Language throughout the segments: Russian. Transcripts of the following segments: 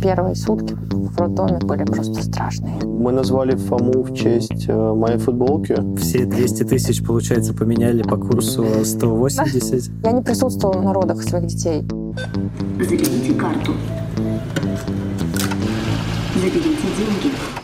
первые сутки в роддоме были просто страшные. Мы назвали Фому в честь э, моей футболки. Все 200 тысяч, получается, поменяли по курсу 180. Я не присутствовала на родах своих детей. Заведите карту. Заберите деньги.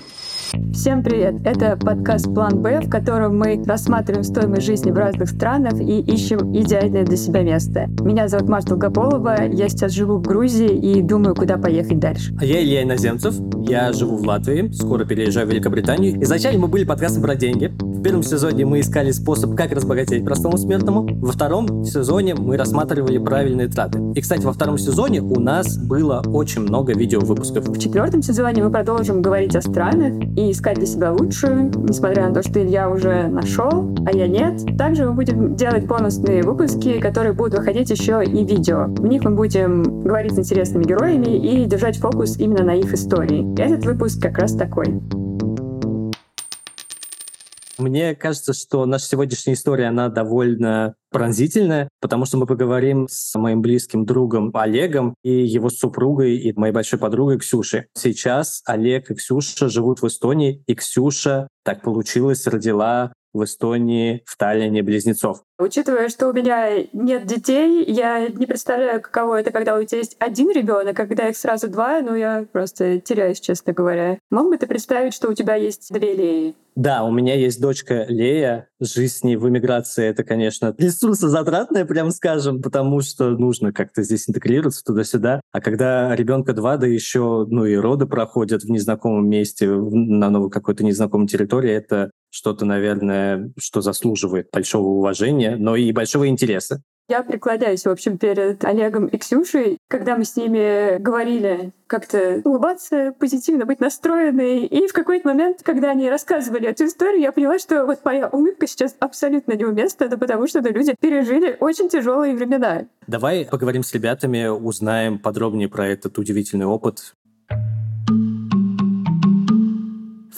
Всем привет! Это подкаст «План Б», в котором мы рассматриваем стоимость жизни в разных странах и ищем идеальное для себя место. Меня зовут Марта Долгополова, я сейчас живу в Грузии и думаю, куда поехать дальше. А я Илья Иноземцев, я живу в Латвии, скоро переезжаю в Великобританию. Изначально мы были подкастом про деньги. В первом сезоне мы искали способ, как разбогатеть простому смертному. Во втором сезоне мы рассматривали правильные траты. И, кстати, во втором сезоне у нас было очень много видео-выпусков. В четвертом сезоне мы продолжим говорить о странах и искать для себя лучшую, несмотря на то, что Илья уже нашел, а я нет. Также мы будем делать бонусные выпуски, которые будут выходить еще и видео. В них мы будем говорить с интересными героями и держать фокус именно на их истории. Этот выпуск как раз такой. Мне кажется, что наша сегодняшняя история, она довольно пронзительная, потому что мы поговорим с моим близким другом Олегом и его супругой и моей большой подругой Ксюшей. Сейчас Олег и Ксюша живут в Эстонии, и Ксюша, так получилось, родила в Эстонии, в Таллине близнецов. Учитывая, что у меня нет детей, я не представляю, каково это, когда у тебя есть один ребенок, а когда их сразу два, ну я просто теряюсь, честно говоря. Мог бы ты представить, что у тебя есть две Леи? Да, у меня есть дочка Лея. Жизнь с ней в эмиграции — это, конечно, ресурсозатратная, прям скажем, потому что нужно как-то здесь интегрироваться туда-сюда. А когда ребенка два, да еще, ну и роды проходят в незнакомом месте, на новой какой-то незнакомой территории, это что-то, наверное, что заслуживает большого уважения, но и большого интереса. Я преклоняюсь, в общем, перед Олегом и Ксюшей, когда мы с ними говорили как-то улыбаться, позитивно быть настроенной. И в какой-то момент, когда они рассказывали эту историю, я поняла, что вот моя улыбка сейчас абсолютно неуместна, это потому что люди пережили очень тяжелые времена. Давай поговорим с ребятами, узнаем подробнее про этот удивительный опыт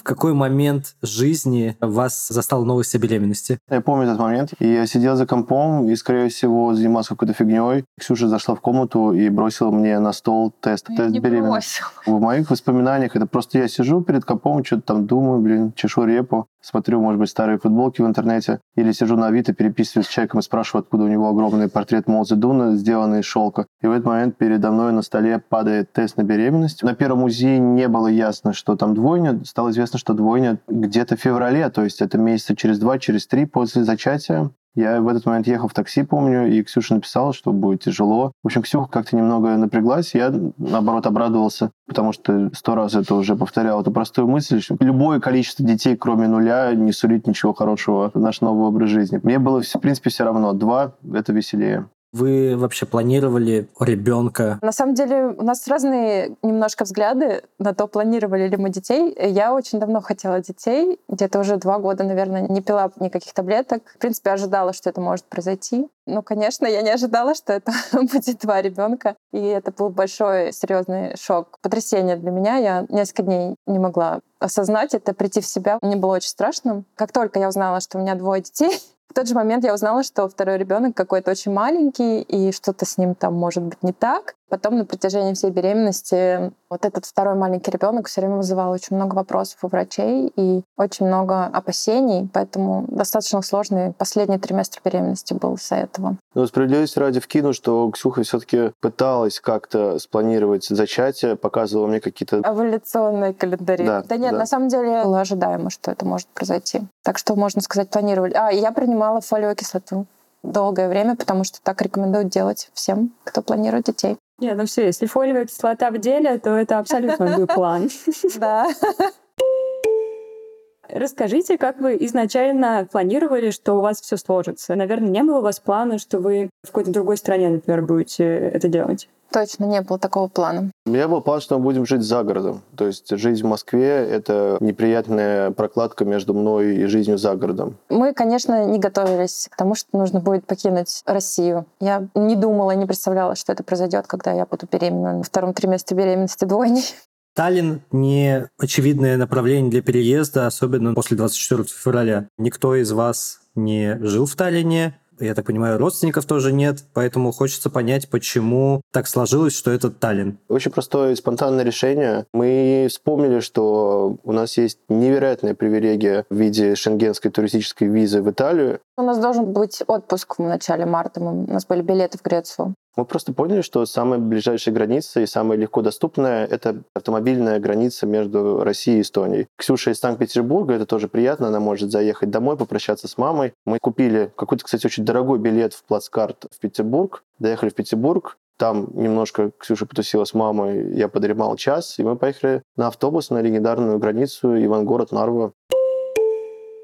какой момент жизни вас застал новость о беременности? Я помню этот момент. И я сидел за компом и, скорее всего, занимался какой-то фигней. Ксюша зашла в комнату и бросила мне на стол тест, Я тест не беременности. бросила. В моих воспоминаниях это просто я сижу перед компом, что-то там думаю, блин, чешу репу, смотрю, может быть, старые футболки в интернете, или сижу на Авито, переписываюсь с человеком и спрашиваю, откуда у него огромный портрет Мао Цзэдуна, сделанный из шелка. И в этот момент передо мной на столе падает тест на беременность. На первом УЗИ не было ясно, что там двойня. Стало известно, что двойня где-то в феврале, то есть это месяца через два, через три после зачатия. Я в этот момент ехал в такси, помню, и Ксюша написала, что будет тяжело. В общем, Ксюха как-то немного напряглась. Я, наоборот, обрадовался, потому что сто раз это уже повторял эту простую мысль, что любое количество детей, кроме нуля, не сулит ничего хорошего в наш новый образ жизни. Мне было, в принципе, все равно. Два — это веселее. Вы вообще планировали ребенка? На самом деле у нас разные немножко взгляды на то, планировали ли мы детей. Я очень давно хотела детей, где-то уже два года, наверное, не пила никаких таблеток. В принципе, ожидала, что это может произойти. Ну, конечно, я не ожидала, что это будет два ребенка. И это был большой, серьезный шок, потрясение для меня. Я несколько дней не могла осознать это, прийти в себя. Мне было очень страшно. Как только я узнала, что у меня двое детей, в тот же момент я узнала, что второй ребенок какой-то очень маленький, и что-то с ним там может быть не так. Потом на протяжении всей беременности вот этот второй маленький ребенок все время вызывал очень много вопросов у врачей и очень много опасений, поэтому достаточно сложный последний триместр беременности был из-за этого. Но справедливости ради вкину, что Ксюха все-таки пыталась как-то спланировать зачатие, показывала мне какие-то... Эволюционные календари. Да, нет, да. на самом деле было ожидаемо, что это может произойти. Так что, можно сказать, планировали. А, я принимала фолиевую кислоту долгое время, потому что так рекомендуют делать всем, кто планирует детей. Не, ну все, если фолиевая кислота в деле, то это абсолютно мой план. Да. Расскажите, как вы изначально планировали, что у вас все сложится? Наверное, не было у вас плана, что вы в какой-то другой стране, например, будете это делать? Точно не было такого плана. У меня был план, что мы будем жить за городом. То есть жизнь в Москве — это неприятная прокладка между мной и жизнью за городом. Мы, конечно, не готовились к тому, что нужно будет покинуть Россию. Я не думала, не представляла, что это произойдет, когда я буду беременна на втором триместре беременности двойней. Таллин не очевидное направление для переезда, особенно после 24 февраля. Никто из вас не жил в Таллине, Я так понимаю, родственников тоже нет, поэтому хочется понять, почему так сложилось, что это Таллин. Очень простое и спонтанное решение. Мы вспомнили, что у нас есть невероятная привилегия в виде шенгенской туристической визы в Италию. У нас должен быть отпуск в начале марта. Мы- У нас были билеты в Грецию. Мы просто поняли, что самая ближайшая граница и самая легко доступная – это автомобильная граница между Россией и Эстонией. Ксюша из Санкт-Петербурга, это тоже приятно, она может заехать домой, попрощаться с мамой. Мы купили какой-то, кстати, очень дорогой билет в плацкарт в Петербург, доехали в Петербург, там немножко Ксюша потусила с мамой, я подремал час, и мы поехали на автобус на легендарную границу Ивангород-Нарва.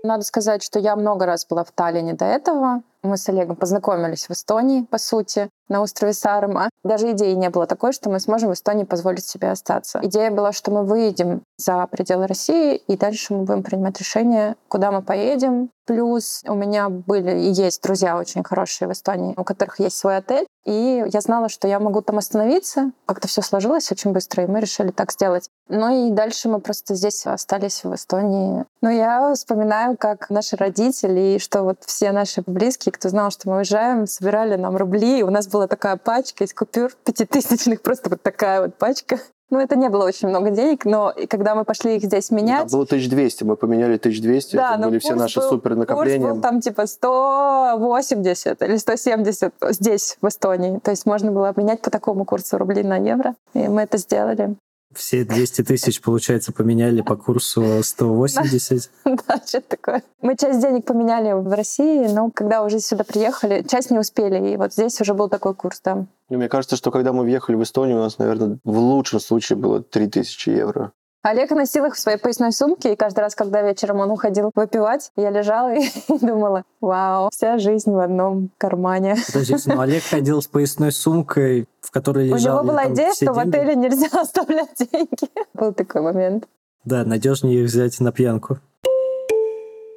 Надо сказать, что я много раз была в Таллине до этого. Мы с Олегом познакомились в Эстонии, по сути, на острове Саарема. Даже идеи не было такой, что мы сможем в Эстонии позволить себе остаться. Идея была, что мы выедем за пределы России, и дальше мы будем принимать решение, куда мы поедем. Плюс у меня были и есть друзья очень хорошие в Эстонии, у которых есть свой отель. И я знала, что я могу там остановиться. Как-то все сложилось очень быстро, и мы решили так сделать. Ну и дальше мы просто здесь остались в Эстонии. Но я вспоминаю, как наши родители, и что вот все наши близкие, кто знал, что мы уезжаем, собирали нам рубли. И у нас была такая пачка из купюр пятитысячных, просто вот такая вот пачка. Ну, это не было очень много денег, но и когда мы пошли их здесь Там менять, было 1200, мы поменяли 1200, да, это но были все курс наши был- супер Курс накопления. был там типа 180 или 170 здесь, в Эстонии. То есть можно было обменять по такому курсу рубли на евро. И мы это сделали. Все 200 тысяч, получается, поменяли по курсу 180. Да, что-то такое. Мы часть денег поменяли в России, но когда уже сюда приехали, часть не успели. И вот здесь уже был такой курс, да. Ну, мне кажется, что когда мы въехали в Эстонию, у нас, наверное, в лучшем случае было 3000 евро. Олег носил их в своей поясной сумке, и каждый раз, когда вечером он уходил выпивать, я лежала и думала, вау, вся жизнь в одном кармане. Подождите, ну Олег ходил с поясной сумкой, в которой У лежали него была идея, что в деньги. отеле нельзя оставлять деньги. Был такой момент. Да, надежнее их взять на пьянку.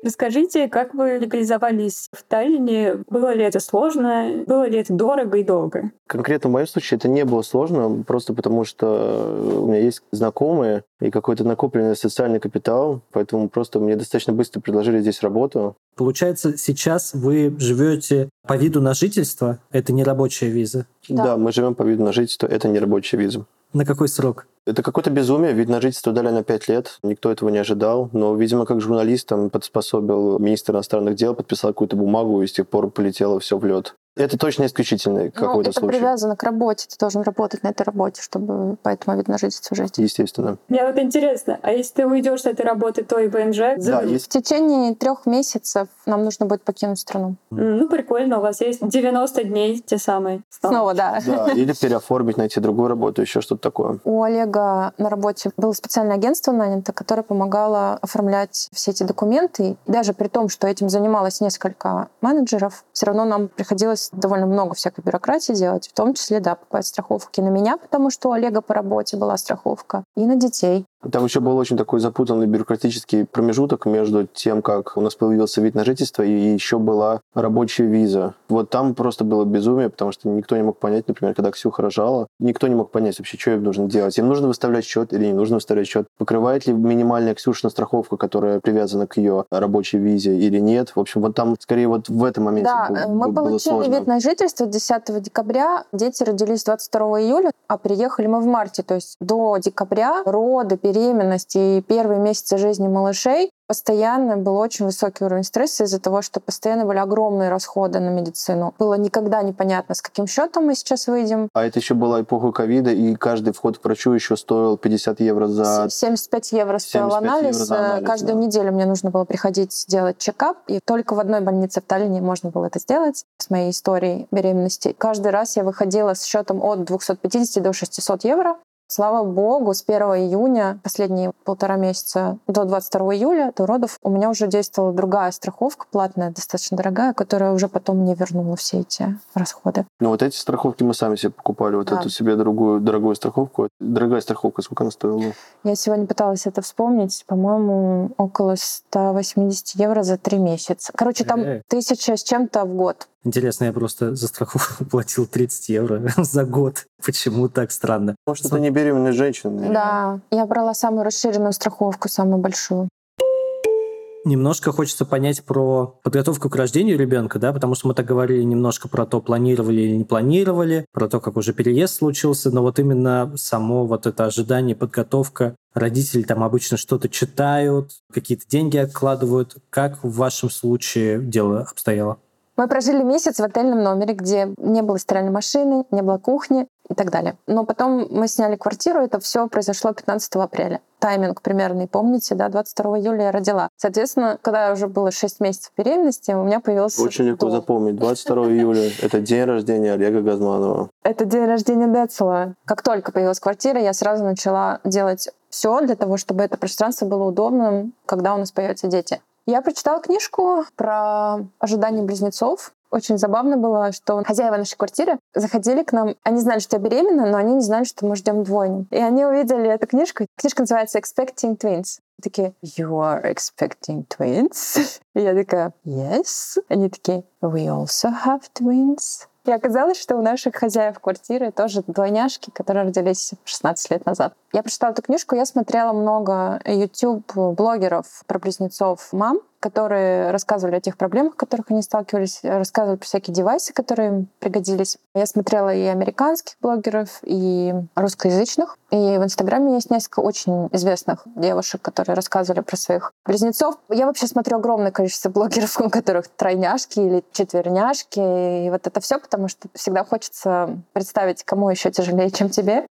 Расскажите, как вы легализовались в Таллине? Было ли это сложно? Было ли это дорого и долго? Конкретно в моем случае это не было сложно, просто потому что у меня есть знакомые и какой-то накопленный социальный капитал, поэтому просто мне достаточно быстро предложили здесь работу. Получается, сейчас вы живете по виду на жительство, это не рабочая виза. Да. Да, мы живем по виду на жительство, это не рабочая виза. На какой срок? Это какое-то безумие, вид на жительство дали на 5 лет, никто этого не ожидал, но, видимо, как журналист там подспособил министр иностранных дел, подписал какую-то бумагу, и с тех пор полетело все в лед. Это точно исключительный Ну, какой-то это случай. привязано к работе. Ты должен работать на этой работе, чтобы поэтому вид на жительство жить. Естественно. Мне вот интересно, а если ты уйдешь с этой работы, то и ВНЖ? Да, есть В течение трех месяцев нам нужно будет покинуть страну. М, Ну, прикольно, у вас есть 90 дней те самые. Снова, да. Да, или переоформить, найти другую работу, еще что-то такое. У Олега на работе было специальное агентство нанято, которое помогало оформлять все эти документы. И даже при том, что этим занималось несколько менеджеров, все равно нам приходилось довольно много всякой бюрократии делать, в том числе, да, покупать страховки на меня, потому что у Олега по работе была страховка, и на детей. Там еще был очень такой запутанный бюрократический промежуток между тем, как у нас появился вид на жительство, и еще была рабочая виза. Вот там просто было безумие, потому что никто не мог понять, например, когда Ксюха рожала, никто не мог понять вообще, что им нужно делать. Им нужно выставлять счет или не нужно выставлять счет? Покрывает ли минимальная Ксюшина страховка, которая привязана к ее рабочей визе или нет? В общем, вот там скорее вот в этом моменте Да, был- э, мы было получили сложно. вид на жительство 10 декабря. Дети родились 22 июля, а приехали мы в марте. То есть до декабря роды, беременность и первые месяцы жизни малышей постоянно был очень высокий уровень стресса из-за того, что постоянно были огромные расходы на медицину. Было никогда непонятно, с каким счетом мы сейчас выйдем. А это еще была эпоха ковида, и каждый вход к врачу еще стоил 50 евро за... 75 евро стоил 75 евро анализ. за анализ, Каждую да. неделю мне нужно было приходить делать чекап. И только в одной больнице в Таллине можно было это сделать с моей историей беременности. Каждый раз я выходила с счетом от 250 до 600 евро. Слава богу, с 1 июня, последние полтора месяца до 22 июля, до родов, у меня уже действовала другая страховка, платная, достаточно дорогая, которая уже потом мне вернула все эти расходы. Ну вот эти страховки мы сами себе покупали, вот Да. эту себе другую, дорогую страховку. Дорогая страховка, сколько она стоила? Я сегодня пыталась это вспомнить. По-моему, около 180 евро за три месяца. Короче, там тысяча с чем-то в год. Интересно, я просто за страховку платил 30 евро за год. Почему так странно? Может, это не беременная женщина? Да, я брала самую расширенную страховку, самую большую. Немножко хочется понять про подготовку к рождению ребенка, да, потому что мы так говорили немножко про то, планировали или не планировали, про то, как уже переезд случился, но вот именно само вот это ожидание, подготовка, родители там обычно что-то читают, какие-то деньги откладывают. Как в вашем случае дело обстояло? Мы прожили месяц в отельном номере, где не было стиральной машины, не было кухни и так далее. Но потом мы сняли квартиру, это все произошло 15 апреля. Тайминг примерный, помните, да, 22 июля я родила. Соответственно, когда уже было 6 месяцев беременности, у меня появился Очень легко дом. запомнить. 22 июля — это день рождения Олега Газманова. Это день рождения Децела. Как только появилась квартира, я сразу начала делать все для того, чтобы это пространство было удобным, когда у нас появятся дети. Я прочитала книжку про ожидание близнецов. Очень забавно было, что хозяева нашей квартиры заходили к нам. Они знали, что я беременна, но они не знали, что мы ждем двойню. И они увидели эту книжку. Книжка называется «Expecting Twins». Такие, you are expecting twins? И я такая, yes. Они такие, we also have twins. И оказалось, что у наших хозяев квартиры тоже двойняшки, которые родились 16 лет назад. Я прочитала эту книжку, я смотрела много YouTube-блогеров про близнецов мам, которые рассказывали о тех проблемах, которых они сталкивались, рассказывали про всякие девайсы, которые им пригодились. Я смотрела и американских блогеров, и русскоязычных. И в Инстаграме есть несколько очень известных девушек, которые рассказывали про своих близнецов. Я вообще смотрю огромное количество блогеров, у которых тройняшки или четверняшки. И вот это все, потому что всегда хочется представить, кому еще тяжелее, чем тебе.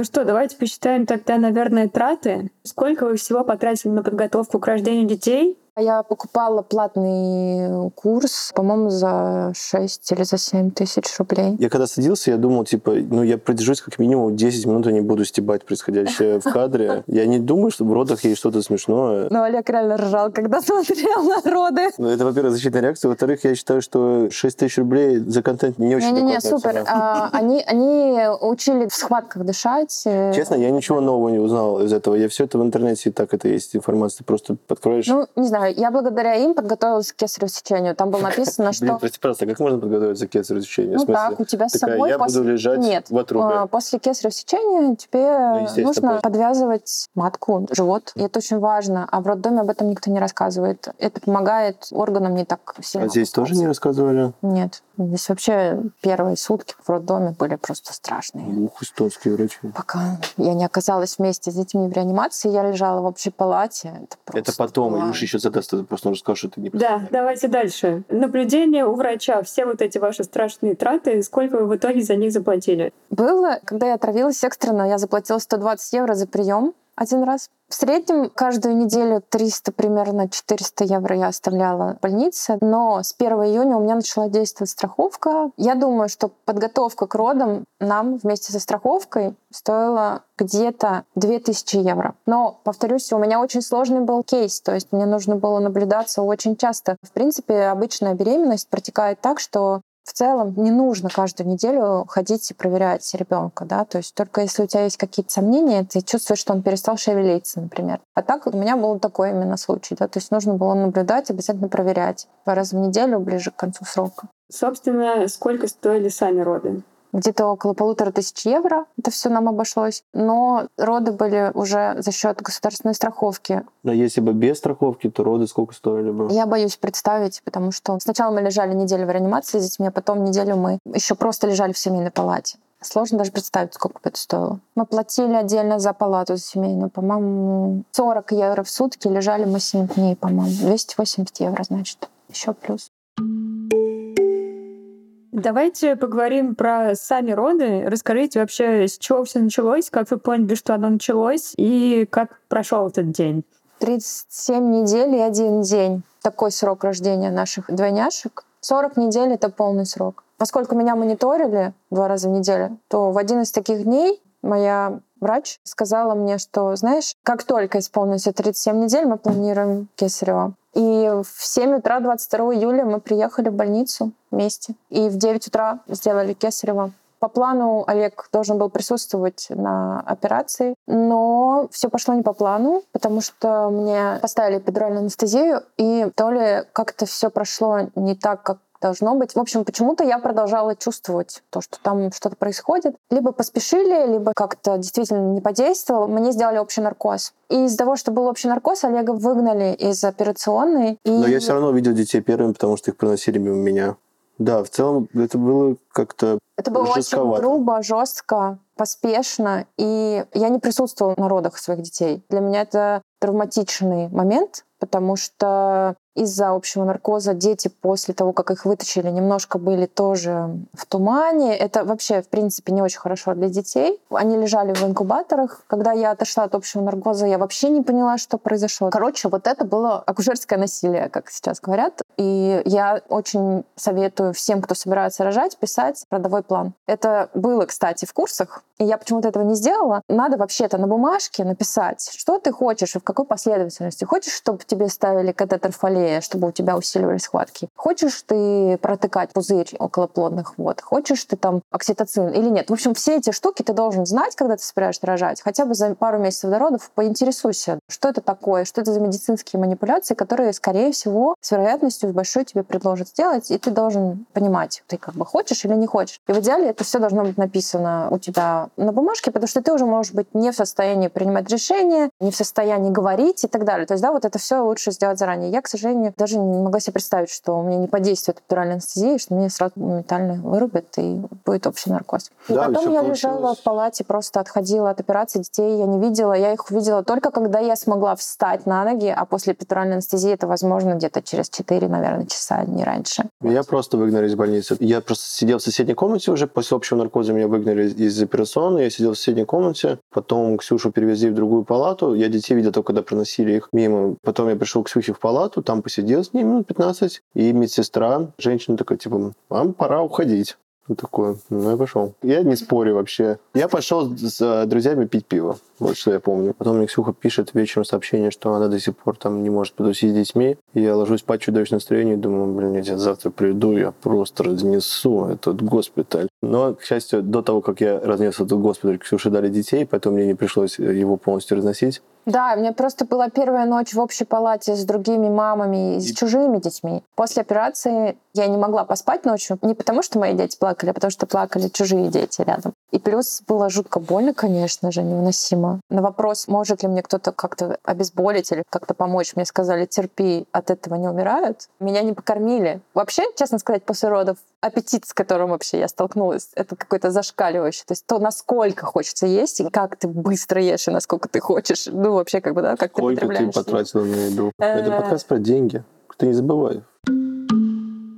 Ну что, давайте посчитаем тогда, наверное, траты. Сколько вы всего потратили на подготовку к рождению детей? Я покупала платный курс, по-моему, за 6 или за 7 тысяч рублей. Я когда садился, я думал, типа, ну, я продержусь как минимум 10 минут, и не буду стебать происходящее в кадре. Я не думаю, что в родах есть что-то смешное. Но Олег реально ржал, когда смотрел на роды. Ну, это, во-первых, защитная реакция. Во-вторых, я считаю, что 6 тысяч рублей за контент не очень Не-не-не, супер. А, они, они учили в схватках дышать. э, Честно, я ничего нового не узнал из этого. Я все это в интернете, и так это есть информация. Просто подкроешь. Ну, не знаю, я благодаря им подготовилась к кесареву сечению. Там было написано, Блин, что... прости, пожалуйста, как можно подготовиться к кесареву сечению? Ну так, у тебя с собой я буду лежать Нет, в отрубе. а, после кесарева сечения тебе Ну, нужно подвязывать матку, живот. И это очень важно. А в роддоме об этом никто не рассказывает. Это помогает органам не так сильно. А здесь тоже не рассказывали? Нет. Здесь вообще первые сутки в роддоме были просто страшные. Ух, эстонские врачи. Пока я не оказалась вместе с детьми в реанимации, я лежала в общей палате. Это, Это потом, было- Илюша еще задаст, ты просто уже скажешь, что ты не Да, давайте дальше. Наблюдение у врача. Все вот эти ваши страшные траты, сколько вы в итоге за них заплатили? Было, когда я отравилась экстренно, я заплатила 120 евро за прием один раз. В среднем каждую неделю 300, примерно 400 евро я оставляла в больнице, но с 1 июня у меня начала действовать страховка. Я думаю, что подготовка к родам нам вместе со страховкой стоила где-то 2000 евро. Но, повторюсь, у меня очень сложный был кейс, то есть мне нужно было наблюдаться очень часто. В принципе, обычная беременность протекает так, что в целом не нужно каждую неделю ходить и проверять ребенка, да, то есть только если у тебя есть какие-то сомнения, ты чувствуешь, что он перестал шевелиться, например. А так у меня был такой именно случай, да, то есть нужно было наблюдать, обязательно проверять два раза в неделю ближе к концу срока. Собственно, сколько стоили сами роды? Где-то около полутора тысяч евро это все нам обошлось, но роды были уже за счет государственной страховки. Но если бы без страховки, то роды сколько стоили бы? Я боюсь представить, потому что сначала мы лежали неделю в реанимации с детьми, а потом неделю мы еще просто лежали в семейной палате. Сложно даже представить, сколько бы это стоило. Мы платили отдельно за палату за семейную, по-моему, 40 евро в сутки. Лежали мы 7 дней, по-моему. 280 евро, значит. Еще плюс. Давайте поговорим про сами роды. Расскажите вообще, с чего все началось, как вы поняли, что оно началось, и как прошел этот день. 37 недель и один день. Такой срок рождения наших двойняшек. 40 недель — это полный срок. Поскольку меня мониторили два раза в неделю, то в один из таких дней моя врач сказала мне, что, знаешь, как только исполнится 37 недель, мы планируем кесарево. И в 7 утра 22 июля мы приехали в больницу вместе. И в 9 утра сделали кесарево. По плану Олег должен был присутствовать на операции, но все пошло не по плану, потому что мне поставили эпидуральную анестезию, и то ли как-то все прошло не так, как должно быть. В общем, почему-то я продолжала чувствовать то, что там что-то происходит. Либо поспешили, либо как-то действительно не подействовало. Мне сделали общий наркоз. И из-за того, что был общий наркоз, Олега выгнали из операционной. И... Но я все равно видел детей первыми, потому что их приносили мимо меня. Да, в целом это было как-то Это было очень жестковато. грубо, жестко, поспешно. И я не присутствовала на родах своих детей. Для меня это травматичный момент, потому что из-за общего наркоза дети после того, как их вытащили, немножко были тоже в тумане. Это вообще, в принципе, не очень хорошо для детей. Они лежали в инкубаторах. Когда я отошла от общего наркоза, я вообще не поняла, что произошло. Короче, вот это было акушерское насилие, как сейчас говорят. И я очень советую всем, кто собирается рожать, писать родовой план. Это было, кстати, в курсах, и я почему-то этого не сделала. Надо вообще-то на бумажке написать, что ты хочешь и в какой последовательности. Хочешь, чтобы тебе ставили катетер фолея, чтобы у тебя усиливались схватки? Хочешь ты протыкать пузырь около плодных вод? Хочешь ты там окситоцин или нет? В общем, все эти штуки ты должен знать, когда ты собираешься рожать. Хотя бы за пару месяцев до родов поинтересуйся, что это такое, что это за медицинские манипуляции, которые, скорее всего, с вероятностью большой тебе предложат сделать, и ты должен понимать, ты как бы хочешь или не хочешь. И в идеале это все должно быть написано у тебя на бумажке, потому что ты уже можешь быть не в состоянии принимать решения, не в состоянии говорить и так далее. То есть, да, вот это все лучше сделать заранее. Я, к сожалению, даже не могла себе представить, что у меня не подействует эпидуральная анестезия, что меня сразу моментально вырубят и будет общий наркоз. И Да, потом я получилось. лежала в палате, просто отходила от операции, детей я не видела. Я их увидела только когда я смогла встать на ноги, а после эпидуральной анестезии это возможно где-то через 4, наверное, часа, не раньше. Меня просто выгнали из больницы. Я просто сидел в соседней комнате уже. После общего наркоза меня выгнали из операционной. Я сидел в соседней комнате. Потом Ксюшу перевезли в другую палату. Я детей видел только, когда проносили их мимо. Потом я пришел к Ксюхе в палату, там посидел с ней минут 15. И медсестра, женщина такая, типа, вам пора уходить. Ну, такое, ну, я пошел. Я не спорю вообще. Я пошел с э, друзьями пить пиво. Вот что я помню. Потом мне Ксюха пишет вечером сообщение, что она до сих пор там не может потусить с детьми. И я ложусь спать в чудовищном настроении и думаю, блин, я завтра приду, я просто разнесу этот госпиталь. Но, к счастью, до того, как я разнес этот госпиталь, Ксюше дали детей, поэтому мне не пришлось его полностью разносить. Да, у меня просто была первая ночь в общей палате с другими мамами и с И- чужими детьми. После операции я не могла поспать ночью. Не потому, что мои дети плакали, а потому что плакали чужие дети рядом. И плюс было жутко больно, конечно же, невыносимо. На вопрос, может ли мне кто-то как-то обезболить или как-то помочь, мне сказали, терпи, от этого не умирают. Меня не покормили. Вообще, честно сказать, после родов аппетит, с которым вообще я столкнулась, это какой-то зашкаливающий. То есть то, насколько хочется есть, и как ты быстро ешь, и насколько ты хочешь. Ну, вообще, как бы, да, как ты Сколько ты потребляешь. потратил на еду? Это Э. подкаст про деньги. Ты не забывай.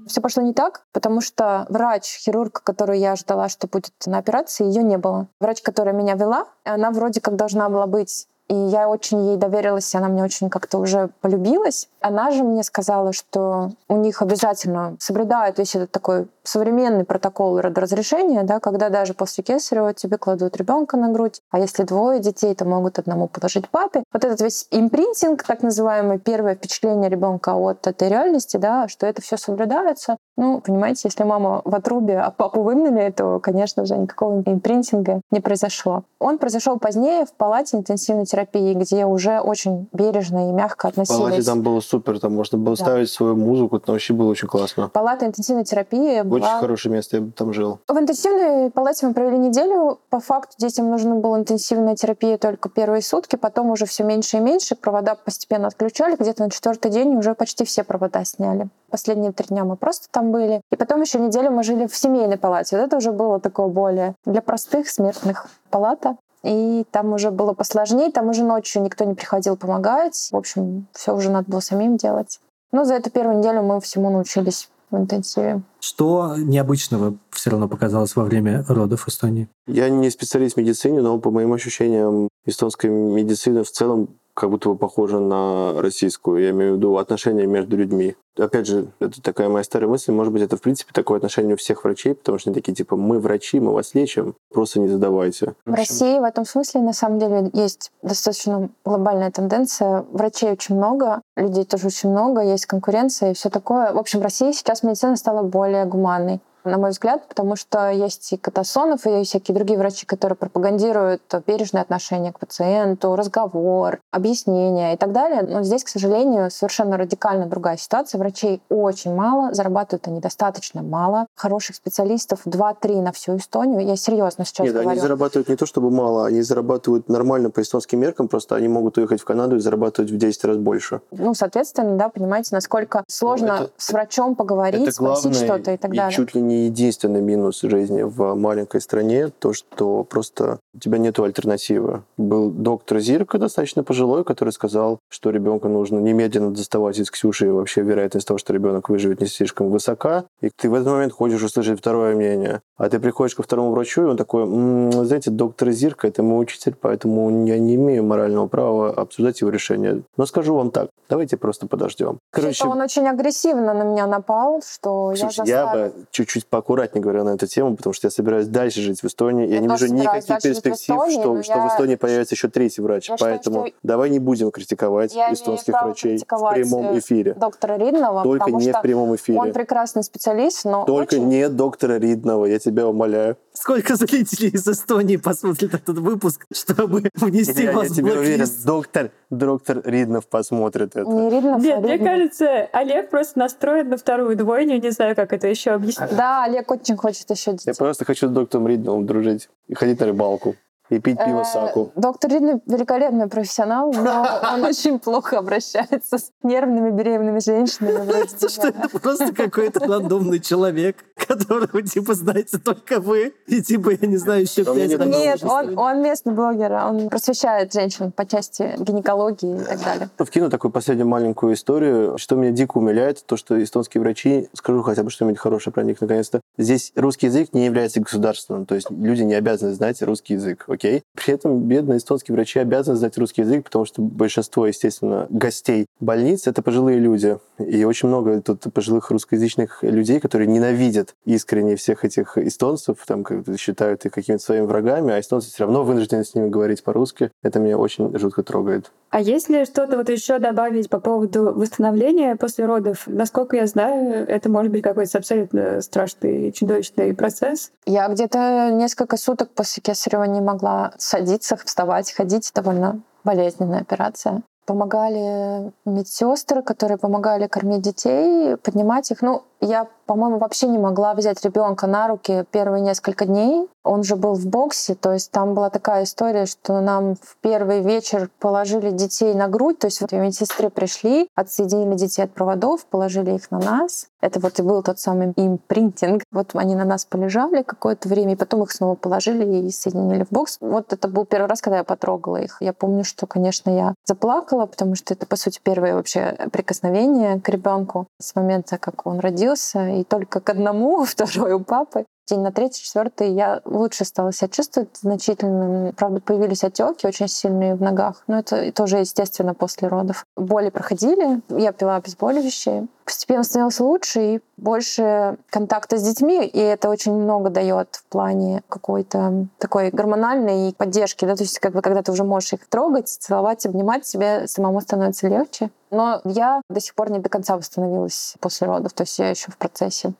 Все пошло не так, потому что врач, хирург, которую я ждала, что будет на операции, ее не было. Врач, которая меня вела, она вроде как должна была быть. И я очень ей доверилась, и она мне очень как-то уже полюбилась. Она же мне сказала, что у них обязательно соблюдают весь этот такой современный протокол родоразрешения, да, когда даже после кесарева тебе кладут ребенка на грудь, а если двое детей, то могут одному положить папе. Вот этот весь импринтинг, так называемый, первое впечатление ребенка от этой реальности, да, что это все соблюдается. Ну, понимаете, если мама в отрубе, а папу выгнали, то, конечно же, никакого импринтинга не произошло. Он произошел позднее в палате интенсивной терапии, где уже очень бережно и мягко В палате относились. там было супер, там можно было Да. ставить свою музыку, там вообще было очень классно. Палата интенсивной терапии Очень была... хорошее место, я бы там жил. В интенсивной палате мы провели неделю. По факту детям нужна была интенсивная терапия только первые сутки, потом уже все меньше и меньше. Провода постепенно отключали. Где-то на четвертый день уже почти все провода сняли. Последние три дня мы просто там были. И потом еще неделю мы жили в семейной палате. Вот это уже было такое более для простых смертных палата. И там уже было посложнее, там уже ночью никто не приходил помогать. В общем, все уже надо было самим делать. Но за эту первую неделю мы всему научились в интенсиве. Что необычного все равно показалось во время родов в Эстонии? Я не специалист в медицине, но по моим ощущениям, эстонская медицина в целом как будто бы похожа на российскую. Я имею в виду отношения между людьми. Опять же, это такая моя старая мысль. Может быть, это в принципе такое отношение у всех врачей, потому что они такие типа мы врачи, мы вас лечим, просто не задавайте. В России в этом смысле, на самом деле, есть достаточно глобальная тенденция. Врачей очень много, людей тоже очень много, есть конкуренция и все такое. В общем, в России сейчас медицина стала более гуманной на мой взгляд, потому что есть и Катасонов, и всякие другие врачи, которые пропагандируют бережное отношение к пациенту, разговор, объяснения и так далее. Но здесь, к сожалению, совершенно радикально другая ситуация. Врачей очень мало, зарабатывают они достаточно мало. Хороших специалистов 2-3 на всю Эстонию. Я серьезно сейчас Нет, говорю. они зарабатывают не то чтобы мало, они зарабатывают нормально по эстонским меркам, просто они могут уехать в Канаду и зарабатывать в 10 раз больше. Ну, соответственно, да, понимаете, насколько сложно Ну, это- с врачом поговорить, Это спросить что-то и так далее. чуть ли не единственный минус жизни в маленькой стране, то, что просто у тебя нет альтернативы. Был доктор Зирка, достаточно пожилой, который сказал, что ребенку нужно немедленно доставать из Ксюши, и вообще вероятность того, что ребенок выживет, не слишком высока. И ты в этот момент хочешь услышать второе мнение. А ты приходишь ко второму врачу, и он такой, «М, знаете, доктор Зирка, это мой учитель, поэтому я не имею морального права обсуждать его решение. Но скажу вам так, давайте просто подождем. Вообще-то он очень агрессивно на меня напал, что Слушай, я я заставила. бы чуть-чуть поаккуратнее говорил на эту тему, потому что я собираюсь дальше жить в Эстонии. Я, Я не вижу никаких жить в перспектив, Эстонии, что, что в я- Эстонии появится еще третий врач. Я считаю, Поэтому что- давай не будем критиковать Я эстонских врачей в прямом э, эфире. доктора Ридного, Только не что в прямом эфире. он прекрасный специалист, но Только очень- не доктора Ридного, я тебя умоляю. Сколько зрителей из Эстонии посмотрят этот выпуск, чтобы внести Я, я вас в тебе уверен, доктор, доктор Риднов посмотрит это. не Риднов, Нет, а мне Риднев. кажется, Олег просто настроен на вторую двойню, не знаю, как это еще объяснить. Да, Олег очень хочет еще Я детей. просто хочу с доктором Ридновым дружить и ходить на рыбалку. И пить пиво Э, саку. Доктор Риднев великолепный профессионал, но он очень плохо обращается с нервными беременными женщинами. Что это просто какой-то рандомный человек, которого, типа, знаете только вы, и, типа, я не знаю, еще пять нет Нет, он, он местный блогер, он просвещает женщин по части гинекологии и так далее. Вкину такую последнюю маленькую историю. Что меня дико умиляет, то, что эстонские врачи, скажу хотя бы что-нибудь хорошее про них наконец-то, здесь русский язык не является государственным, то есть люди не обязаны знать русский язык, окей? При этом бедные эстонские врачи обязаны знать русский язык, потому что большинство, естественно, гостей больниц — это пожилые люди. И очень много тут пожилых русскоязычных людей, которые ненавидят искренне всех этих эстонцев, там, как считают их какими-то своими врагами, а эстонцы все равно вынуждены с ними говорить по-русски. Это меня очень жутко трогает. А если что-то вот еще добавить по поводу восстановления после родов? Насколько я знаю, это может быть какой-то абсолютно страшный, чудовищный процесс. Я где-то несколько суток после кесарева не могла садиться, вставать, ходить. Довольно болезненная операция. Помогали медсестры, которые помогали кормить детей, поднимать их. Ну, я, по-моему, вообще не могла взять ребенка на руки первые несколько дней. Он же был в боксе, то есть там была такая история, что нам в первый вечер положили детей на грудь, то есть вот медсестры пришли, отсоединили детей от проводов, положили их на нас. Это вот и был тот самый импринтинг. Вот они на нас полежали какое-то время, и потом их снова положили и соединили в бокс. Вот это был первый раз, когда я потрогала их. Я помню, что, конечно, я заплакала, потому что это, по сути, первое вообще прикосновение к ребенку с момента, как он родился, и только к одному, второй у папы. День на третий, четвертый я лучше стала себя чувствовать значительно. Правда, появились отеки очень сильные в ногах, но это тоже естественно после родов. Боли проходили, я пила обезболивающие. Постепенно становилось лучше и больше контакта с детьми, и это очень много дает в плане какой-то такой гормональной поддержки, да, то есть как бы когда ты уже можешь их трогать, целовать, обнимать, тебе самому становится легче. Но я до сих пор не до конца восстановилась после родов, то есть я еще в процессе.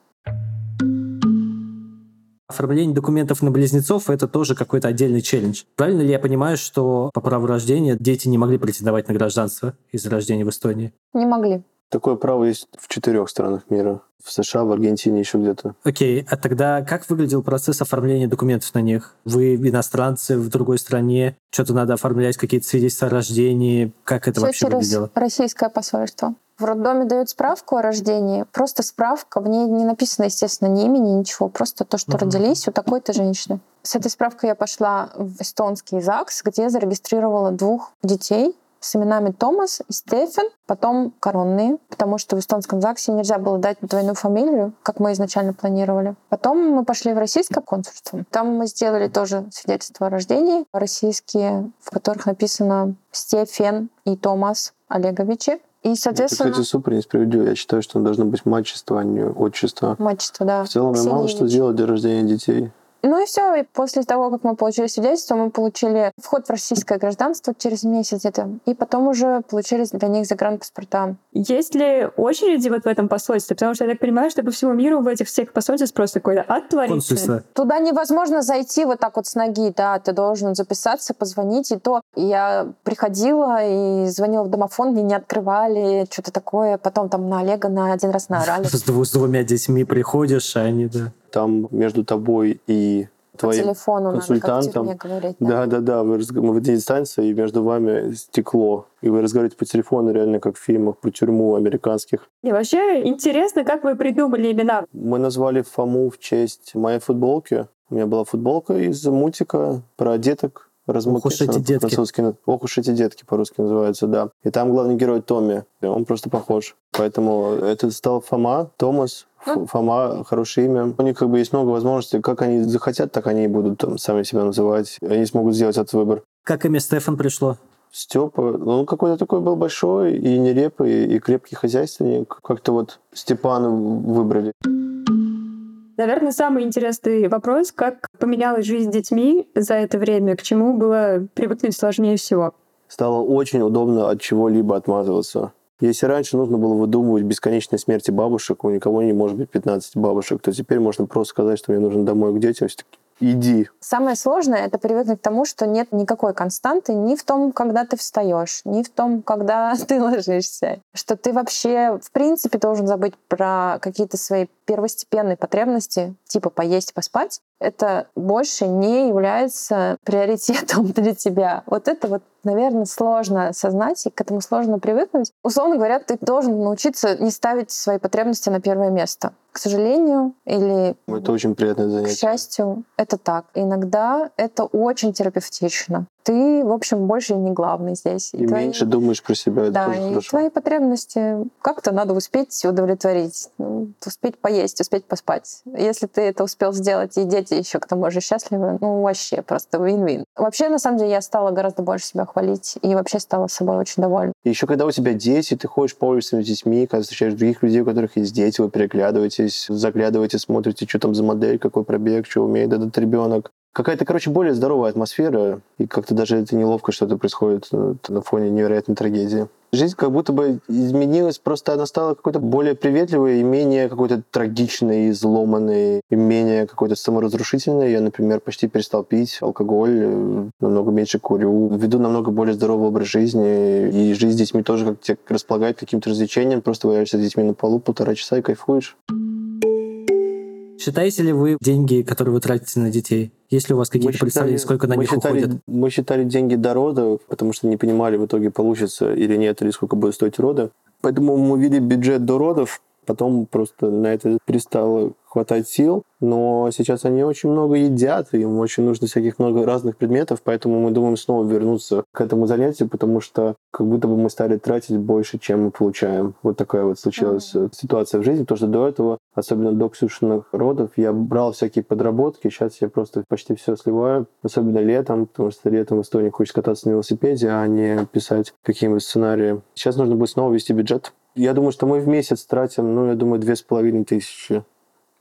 Оформление документов на близнецов — это тоже какой-то отдельный челлендж. Правильно ли я понимаю, что по праву рождения дети не могли претендовать на гражданство из-за рождения в Эстонии? Не могли. Такое право есть в четырех странах мира. В США, в Аргентине, еще где-то. Окей, а тогда как выглядел процесс оформления документов на них? Вы иностранцы в другой стране, что-то надо оформлять, какие-то свидетельства о рождении. Как это Всё вообще через выглядело? российское посольство. В роддоме дают справку о рождении, просто справка, в ней не написано, естественно, ни имени, ничего, просто то, что Мгм. родились у такой-то женщины. С этой справкой я пошла в эстонский ЗАГС, где зарегистрировала двух детей с именами Томас и Стефан, потом коронные, потому что в эстонском ЗАГСе нельзя было дать двойную фамилию, как мы изначально планировали. Потом мы пошли в российское консульство. Там мы сделали тоже свидетельства о рождении российские, в которых написано Стефан и Томас Олеговичи. И, Это, соответственно, кстати, супер несправедливо. Я считаю, что должно быть мачество, а не отчество. мачество, да. В целом я мало что делать для рождения детей. Ну и все. И после того, как мы получили свидетельство, мы получили вход в российское гражданство через месяц где-то. И потом уже получили для них загранпаспорта. Есть ли очереди вот в этом посольстве? Потому что я так понимаю, что по всему миру в этих всех посольствах просто какой-то ад творится. Консульство. Туда невозможно зайти вот так вот с ноги, да, ты должен записаться, позвонить, и то я приходила и звонила в домофон, мне не открывали, что-то такое, потом там на Олега на один раз наорали с двумя детьми приходишь, а они, да. Там между тобой и по твоим телефону, надо как консультантом. говорить. Да, да, да, вы, разг- вы видите дистанция, и между вами стекло. И вы разговариваете по телефону, реально как в фильмах про тюрьму американских. И вообще интересно, как вы придумали имена. Мы назвали Фому в честь моей футболки. У меня была футболка из мультика про деток. Ох уж эти детки. по-французски. Ох уж эти детки по-русски называются, да. И там главный герой Томми. Он просто похож. Поэтому это стал Фома, Томас. Ну. Фома, хорошее имя. У них как бы есть много возможностей. Как они захотят, так они и будут там сами себя называть. Они смогут сделать этот выбор. Как имя Стефан пришло? Степа, ну, он какой-то такой был большой и нелепый, и крепкий хозяйственник. Как-то вот Степана выбрали. Наверное, самый интересный вопрос, как поменялась жизнь с детьми за это время, к чему было привыкнуть сложнее всего. Стало очень удобно от чего-либо отмазываться. Если раньше нужно было выдумывать бесконечные смерти бабушек, у никого не может быть 15 бабушек, то теперь можно просто сказать, что мне нужно домой к детям. Все таки иди. Самое сложное — это привыкнуть к тому, что нет никакой константы ни в том, когда ты встаешь, ни в том, когда ты ложишься. Что ты вообще, в принципе, должен забыть про какие-то свои первостепенные потребности, типа поесть, поспать. Это больше не является приоритетом для тебя. Вот это вот, наверное, сложно осознать, и к этому сложно привыкнуть. Условно говоря, ты должен научиться не ставить свои потребности на первое место. К сожалению, или Это очень приятное к занятие. счастью, это так. Иногда это очень терапевтично. Ты, в общем, больше не главный здесь. И твои- меньше думаешь про себя, это Да, тоже и хорошо. твои потребности как-то надо успеть удовлетворить. Ну, успеть поесть, успеть поспать. Если ты это успел сделать, и дети еще к тому же счастливы, ну, вообще просто вин-вин. Вообще, на самом деле, я стала гораздо больше себя хвалить и вообще стала собой очень довольна. И еще когда у тебя дети, ты ходишь по улицам с детьми, когда встречаешь других людей, у которых есть дети, вы переглядываетесь, заглядываете, смотрите, что там за модель, какой пробег, что умеет этот ребенок. Какая-то, короче, более здоровая атмосфера, и как-то даже это неловко, что это происходит э, на фоне невероятной трагедии. Жизнь как будто бы изменилась, просто она стала какой-то более приветливой и менее какой-то трагичной, изломанной, и менее какой-то саморазрушительной. Я, например, почти перестал пить алкоголь, э, намного меньше курю, веду намного более здоровый образ жизни, и жизнь с детьми тоже как тебя располагает каким-то развлечениям, просто валяешься с детьми на полу полтора часа и кайфуешь. Считаете ли вы деньги, которые вы тратите на детей? Есть ли у вас какие-то представления, сколько на них считали, уходит? Мы считали деньги до родов, потому что не понимали в итоге, получится или нет, или сколько будет стоить роды. Поэтому мы ввели бюджет до родов, потом просто на это перестало хватать сил. Но сейчас они очень много едят, и им очень нужно всяких много разных предметов, поэтому мы думаем снова вернуться к этому занятию, потому что как будто бы мы стали тратить больше, чем мы получаем. Вот такая вот случилась э, ситуация в жизни, потому что до этого, особенно до Ксюшиных родов, я брал всякие подработки, сейчас я просто почти все сливаю, особенно летом, потому что летом в Эстонии хочется кататься на велосипеде, а не писать какие-нибудь сценарии. Сейчас нужно будет снова вести бюджет. Я думаю, что мы в месяц тратим, ну, я думаю, две с половиной тысячи.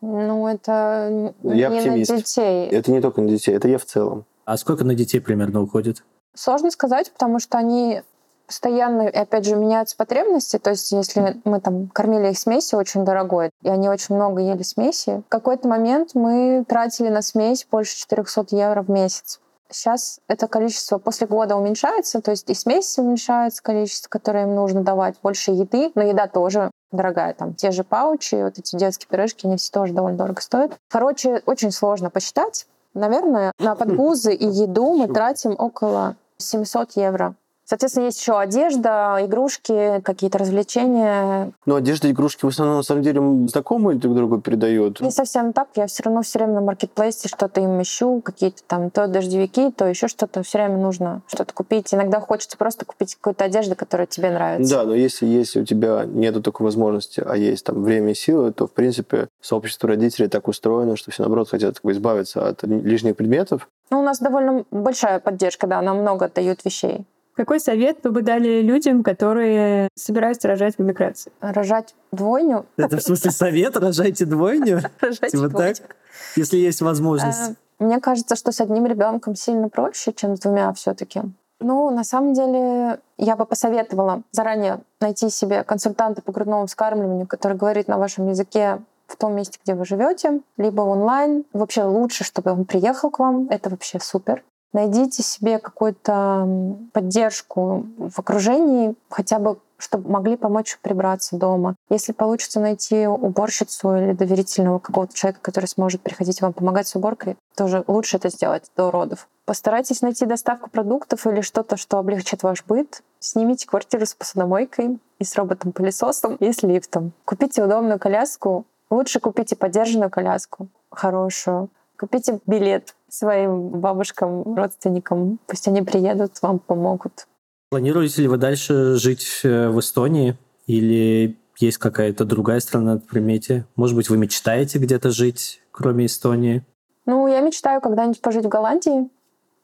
Ну, это Я не оптимист. на детей. Это не только на детей, это я в целом. А сколько на детей примерно уходит? Сложно сказать, потому что они постоянно, и опять же, меняются потребности. То есть, если мы там кормили их смесью очень дорогой, и они очень много ели смеси, в какой-то момент мы тратили на смесь больше 400 евро в месяц. Сейчас это количество после года уменьшается, то есть и смеси уменьшается количество, которое им нужно давать, больше еды, но еда тоже дорогая. Там те же паучи, вот эти детские пирожки, они все тоже довольно дорого стоят. Короче, очень сложно посчитать. Наверное, на подгузы и еду мы тратим около 700 евро. Соответственно, есть еще одежда, игрушки, какие-то развлечения. Но одежда игрушки в основном, на самом деле, знакомые друг другу передают. Не совсем так. Я все равно все время на маркетплейсе что-то им ищу, какие-то там то дождевики, то еще что-то. Все время нужно что-то купить. Иногда хочется просто купить какую-то одежду, которая тебе нравится. Да, но если, если у тебя нету такой возможности, а есть там время и силы, то, в принципе, сообщество родителей так устроено, что все, наоборот, хотят как бы, избавиться от лишних предметов. Ну, у нас довольно большая поддержка, да, нам много дают вещей. Какой совет вы бы дали людям, которые собираются рожать в эмиграции? Рожать двойню. Это в смысле совет? Рожайте двойню? Рожать Типа двойню. так? Если есть возможность. А, Мне кажется, что с одним ребенком сильно проще, чем с двумя все-таки. Ну, на самом деле, я бы посоветовала заранее найти себе консультанта по грудному вскармливанию, который говорит на вашем языке в том месте, где вы живете, либо онлайн. Вообще лучше, чтобы он приехал к вам. Это вообще супер. Найдите себе какую-то поддержку в окружении, хотя бы чтобы могли помочь прибраться дома. Если получится найти уборщицу или доверительного какого-то человека, который сможет приходить вам помогать с уборкой, тоже лучше это сделать до родов. Постарайтесь найти доставку продуктов или что-то, что облегчит ваш быт. Снимите квартиру с посудомойкой и с роботом-пылесосом и с лифтом. Купите удобную коляску. Лучше купите поддержанную коляску, хорошую. Купите билет своим бабушкам, родственникам. Пусть они приедут, вам помогут. Планируете ли вы дальше жить э, в Эстонии или есть какая-то другая страна на примете? Может быть, вы мечтаете где-то жить, кроме Эстонии? Ну, я мечтаю когда-нибудь пожить в Голландии,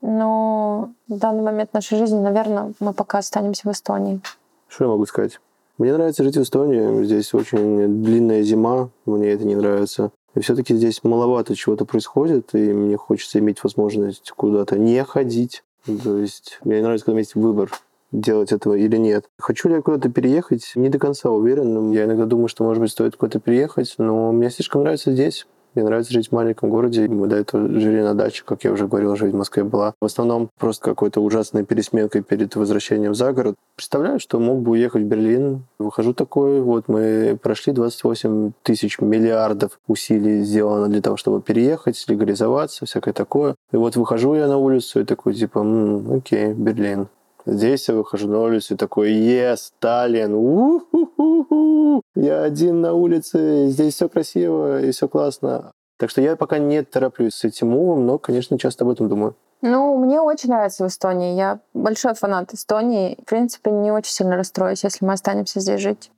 но в данный момент нашей жизни, наверное, мы пока останемся в Эстонии. Что я могу сказать? Мне нравится жить в Эстонии. Здесь очень длинная зима, мне это не нравится. И все-таки здесь маловато чего-то происходит, и мне хочется иметь возможность куда-то не ходить. То есть мне нравится, когда есть выбор делать этого или нет. Хочу ли я куда-то переехать? Не до конца уверен. Я иногда думаю, что, может быть, стоит куда-то переехать, но мне слишком нравится здесь. Мне нравится жить в маленьком городе. Мы до этого жили на даче, как я уже говорил, жить в Москве была. В основном просто какой-то ужасной пересменкой перед возвращением за город. Представляю, что мог бы уехать в Берлин. Выхожу такой, вот мы прошли 28 тысяч миллиардов усилий сделано для того, чтобы переехать, легализоваться, всякое такое. И вот выхожу я на улицу и такой, типа, м-м, окей, Берлин. Здесь я выхожу на улицу и такой, е, Сталин, у-ху-ху-ху, я один на улице, здесь все красиво и все классно. Так что я пока не тороплюсь с этим мувом, но, конечно, часто об этом думаю. Ну, мне очень нравится в Эстонии. Я большой фанат Эстонии. В принципе, не очень сильно расстроюсь, если мы останемся здесь жить.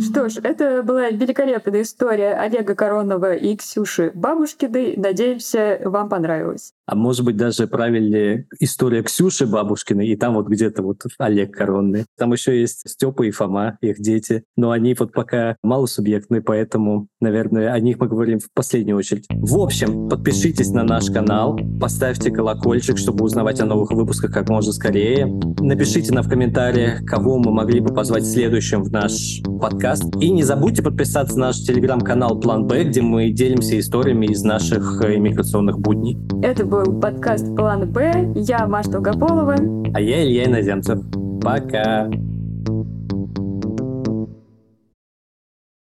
Что ж, это была великолепная история Олега Коронова и Ксюши Бабушкиной. Надеемся, вам понравилось. А может быть, даже правильнее история Ксюши Бабушкиной, и там вот где-то вот Олег Коронный. Там еще есть Степа и Фома, их дети. Но они вот пока малосубъектные, поэтому, наверное, о них мы говорим в последнюю очередь. В общем, подпишитесь на наш канал, поставьте колокольчик, чтобы узнавать о новых выпусках как можно скорее. Напишите нам в комментариях, кого мы могли бы позвать следующим в наш подкаст. И не забудьте подписаться на наш телеграм-канал План Б, где мы делимся историями из наших э, иммиграционных будней. Это был подкаст «План Б». Я Маша Долгополова. А я Илья Иноземцев. Пока.